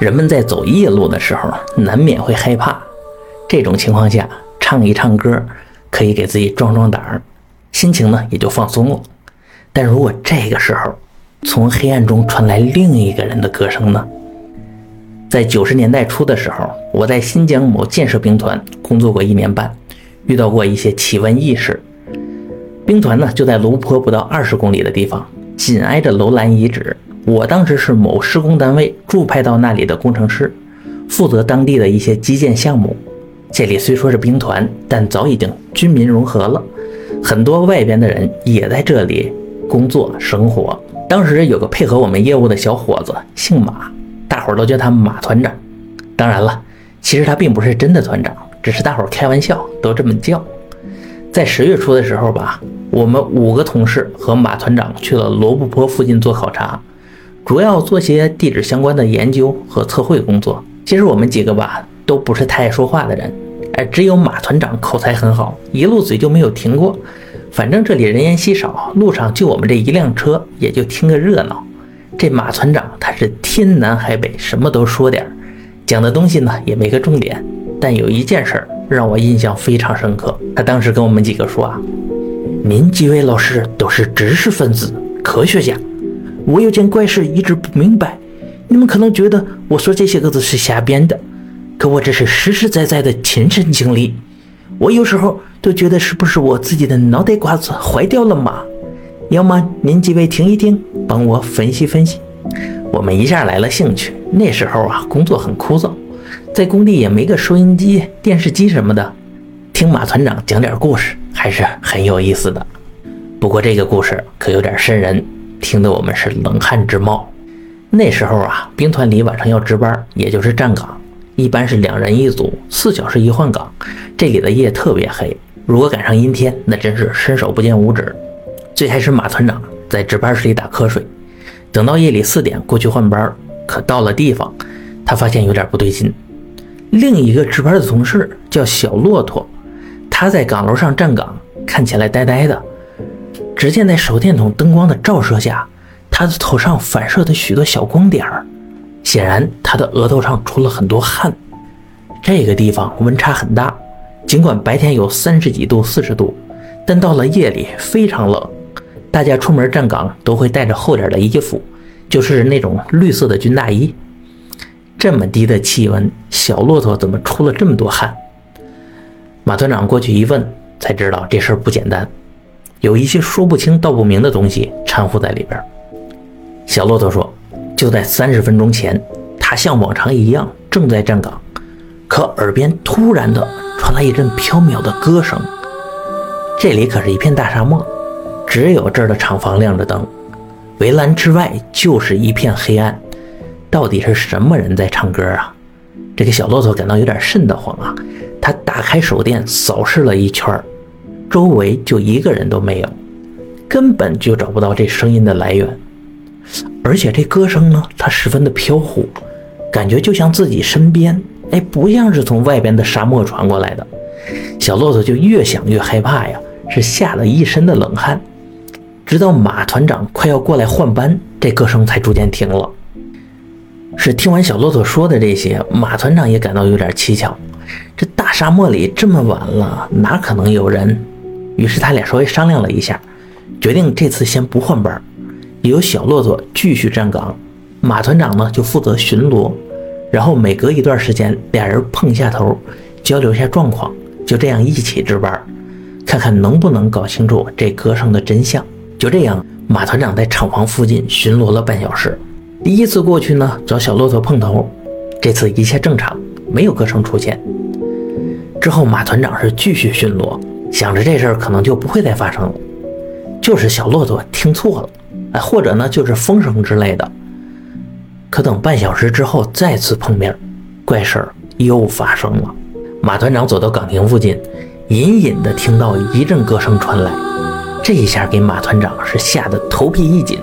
人们在走夜路的时候，难免会害怕。这种情况下，唱一唱歌，可以给自己壮壮胆儿，心情呢也就放松了。但如果这个时候，从黑暗中传来另一个人的歌声呢？在九十年代初的时候，我在新疆某建设兵团工作过一年半，遇到过一些奇闻异事。兵团呢就在卢坡不到二十公里的地方，紧挨着楼兰遗址。我当时是某施工单位驻派到那里的工程师，负责当地的一些基建项目。这里虽说是兵团，但早已经军民融合了，很多外边的人也在这里工作生活。当时有个配合我们业务的小伙子，姓马，大伙儿都叫他马团长。当然了，其实他并不是真的团长，只是大伙儿开玩笑都这么叫。在十月初的时候吧，我们五个同事和马团长去了罗布泊附近做考察。主要做些地质相关的研究和测绘工作。其实我们几个吧，都不是太爱说话的人，哎，只有马团长口才很好，一路嘴就没有停过。反正这里人烟稀少，路上就我们这一辆车，也就听个热闹。这马团长他是天南海北，什么都说点儿，讲的东西呢也没个重点。但有一件事儿让我印象非常深刻，他当时跟我们几个说啊：“您几位老师都是知识分子、科学家。”我有件怪事一直不明白，你们可能觉得我说这些个字是瞎编的，可我这是实实在在的亲身经历。我有时候都觉得是不是我自己的脑袋瓜子坏掉了嘛？要么您几位听一听，帮我分析分析。我们一下来了兴趣。那时候啊，工作很枯燥，在工地也没个收音机、电视机什么的，听马团长讲点故事还是很有意思的。不过这个故事可有点瘆人。听得我们是冷汗直冒。那时候啊，兵团里晚上要值班，也就是站岗，一般是两人一组，四小时一换岗。这里的夜特别黑，如果赶上阴天，那真是伸手不见五指。最开始马团长在值班室里打瞌睡，等到夜里四点过去换班，可到了地方，他发现有点不对劲。另一个值班的同事叫小骆驼，他在岗楼上站岗，看起来呆呆的。只见在手电筒灯光的照射下，他的头上反射的许多小光点儿，显然他的额头上出了很多汗。这个地方温差很大，尽管白天有三十几度、四十度，但到了夜里非常冷。大家出门站岗都会带着厚点的衣服，就是那种绿色的军大衣。这么低的气温，小骆驼怎么出了这么多汗？马团长过去一问，才知道这事儿不简单。有一些说不清道不明的东西掺和在里边。小骆驼说：“就在三十分钟前，他像往常一样正在站岗，可耳边突然的传来一阵飘渺的歌声。这里可是一片大沙漠，只有这儿的厂房亮着灯，围栏之外就是一片黑暗。到底是什么人在唱歌啊？”这个小骆驼感到有点瘆得慌啊！他打开手电扫视了一圈周围就一个人都没有，根本就找不到这声音的来源，而且这歌声呢，它十分的飘忽，感觉就像自己身边，哎，不像是从外边的沙漠传过来的。小骆驼就越想越害怕呀，是吓了一身的冷汗。直到马团长快要过来换班，这歌声才逐渐停了。是听完小骆驼说的这些，马团长也感到有点蹊跷，这大沙漠里这么晚了，哪可能有人？于是他俩稍微商量了一下，决定这次先不换班，由小骆驼继续站岗，马团长呢就负责巡逻，然后每隔一段时间俩人碰一下头，交流一下状况，就这样一起值班，看看能不能搞清楚这歌声的真相。就这样，马团长在厂房附近巡逻了半小时，第一次过去呢找小骆驼碰头，这次一切正常，没有歌声出现。之后马团长是继续巡逻。想着这事儿可能就不会再发生了，就是小骆驼听错了，哎，或者呢就是风声之类的。可等半小时之后再次碰面，怪事儿又发生了。马团长走到岗亭附近，隐隐的听到一阵歌声传来，这一下给马团长是吓得头皮一紧，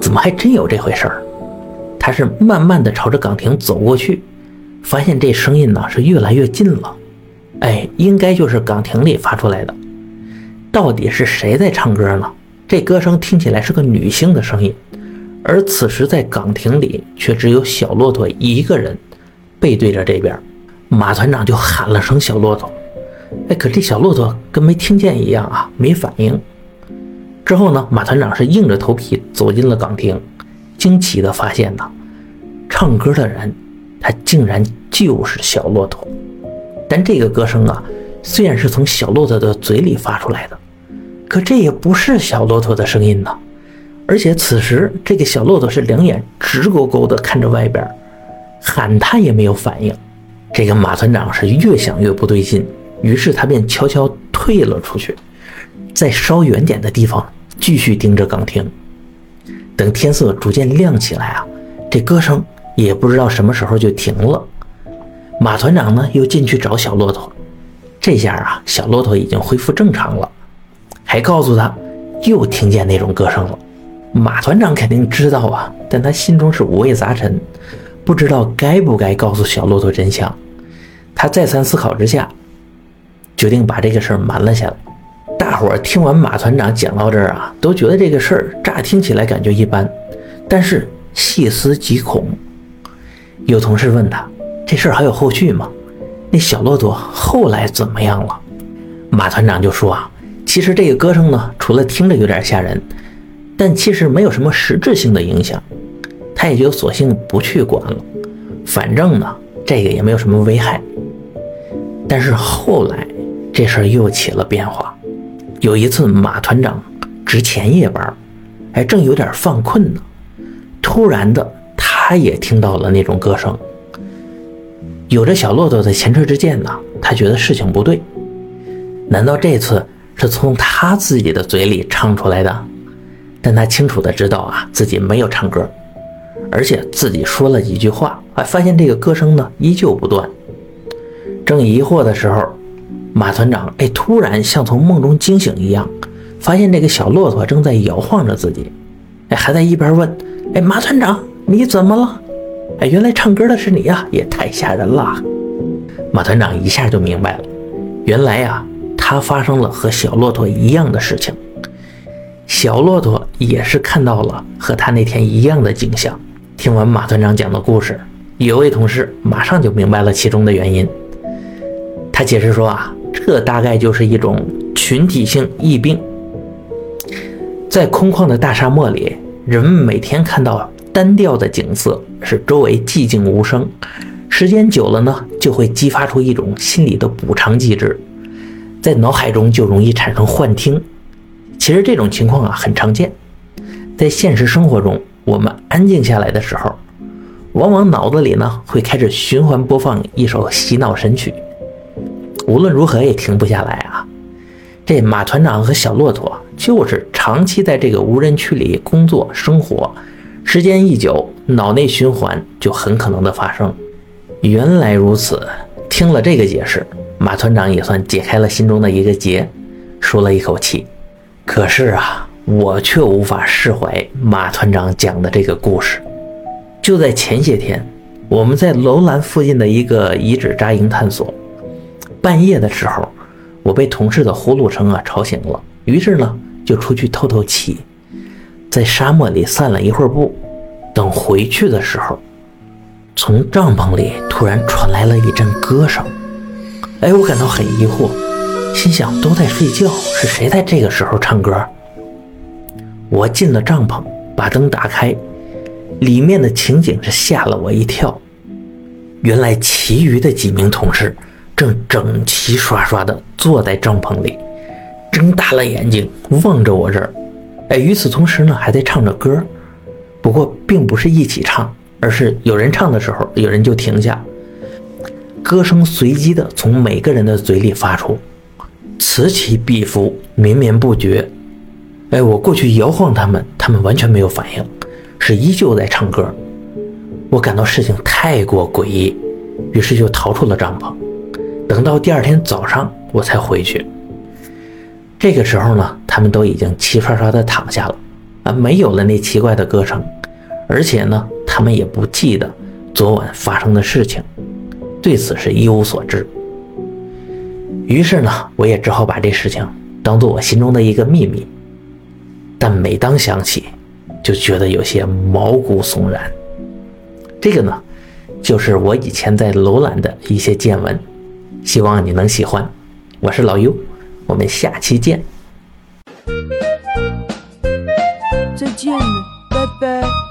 怎么还真有这回事儿？他是慢慢的朝着岗亭走过去，发现这声音呢是越来越近了。哎，应该就是岗亭里发出来的。到底是谁在唱歌呢？这歌声听起来是个女性的声音，而此时在岗亭里却只有小骆驼一个人，背对着这边。马团长就喊了声“小骆驼”，哎，可这小骆驼跟没听见一样啊，没反应。之后呢，马团长是硬着头皮走进了岗亭，惊奇地发现呢，唱歌的人他竟然就是小骆驼。但这个歌声啊，虽然是从小骆驼的嘴里发出来的，可这也不是小骆驼的声音呐。而且此时这个小骆驼是两眼直勾勾的看着外边，喊他也没有反应。这个马团长是越想越不对劲，于是他便悄悄退了出去，在稍远点的地方继续盯着岗亭。等天色逐渐亮起来啊，这歌声也不知道什么时候就停了。马团长呢又进去找小骆驼，这下啊，小骆驼已经恢复正常了，还告诉他又听见那种歌声了。马团长肯定知道啊，但他心中是五味杂陈，不知道该不该告诉小骆驼真相。他再三思考之下，决定把这个事儿瞒了下来。大伙儿听完马团长讲到这儿啊，都觉得这个事儿乍听起来感觉一般，但是细思极恐。有同事问他：“这事儿还有后续吗？那小骆驼后来怎么样了？”马团长就说：“啊，其实这个歌声呢，除了听着有点吓人，但其实没有什么实质性的影响。他也就索性不去管了，反正呢，这个也没有什么危害。”但是后来，这事儿又起了变化。有一次，马团长值前夜班，还，正有点犯困呢，突然的，他也听到了那种歌声。有着小骆驼的前车之鉴呢，他觉得事情不对。难道这次是从他自己的嘴里唱出来的？但他清楚的知道啊，自己没有唱歌，而且自己说了几句话，还，发现这个歌声呢依旧不断。正疑惑的时候，马团长哎，突然像从梦中惊醒一样，发现这个小骆驼正在摇晃着自己，哎，还在一边问：“哎，马团长，你怎么了？”哎，原来唱歌的是你呀，也太吓人了。马团长一下就明白了，原来呀，他发生了和小骆驼一样的事情，小骆驼也是看到了和他那天一样的景象。听完马团长讲的故事，有位同事马上就明白了其中的原因。他解释说啊，这大概就是一种群体性疫病。在空旷的大沙漠里，人们每天看到单调的景色，使周围寂静无声。时间久了呢，就会激发出一种心理的补偿机制，在脑海中就容易产生幻听。其实这种情况啊很常见，在现实生活中，我们安静下来的时候，往往脑子里呢会开始循环播放一首洗脑神曲。无论如何也停不下来啊！这马团长和小骆驼就是长期在这个无人区里工作生活，时间一久，脑内循环就很可能的发生。原来如此，听了这个解释，马团长也算解开了心中的一个结，舒了一口气。可是啊，我却无法释怀马团长讲的这个故事。就在前些天，我们在楼兰附近的一个遗址扎营探索。半夜的时候，我被同事的呼噜声啊吵醒了，于是呢就出去透透气，在沙漠里散了一会儿步。等回去的时候，从帐篷里突然传来了一阵歌声。哎，我感到很疑惑，心想都在睡觉，是谁在这个时候唱歌？我进了帐篷，把灯打开，里面的情景是吓了我一跳。原来其余的几名同事。正整齐刷刷地坐在帐篷里，睁大了眼睛望着我这儿。哎，与此同时呢，还在唱着歌，不过并不是一起唱，而是有人唱的时候，有人就停下，歌声随机的从每个人的嘴里发出，此起彼伏，绵绵不绝。哎，我过去摇晃他们，他们完全没有反应，是依旧在唱歌。我感到事情太过诡异，于是就逃出了帐篷。等到第二天早上，我才回去。这个时候呢，他们都已经齐刷刷的躺下了，啊，没有了那奇怪的歌声，而且呢，他们也不记得昨晚发生的事情，对此是一无所知。于是呢，我也只好把这事情当做我心中的一个秘密。但每当想起，就觉得有些毛骨悚然。这个呢，就是我以前在楼兰的一些见闻，希望你能喜欢。我是老优，我们下期见。再见了，拜拜。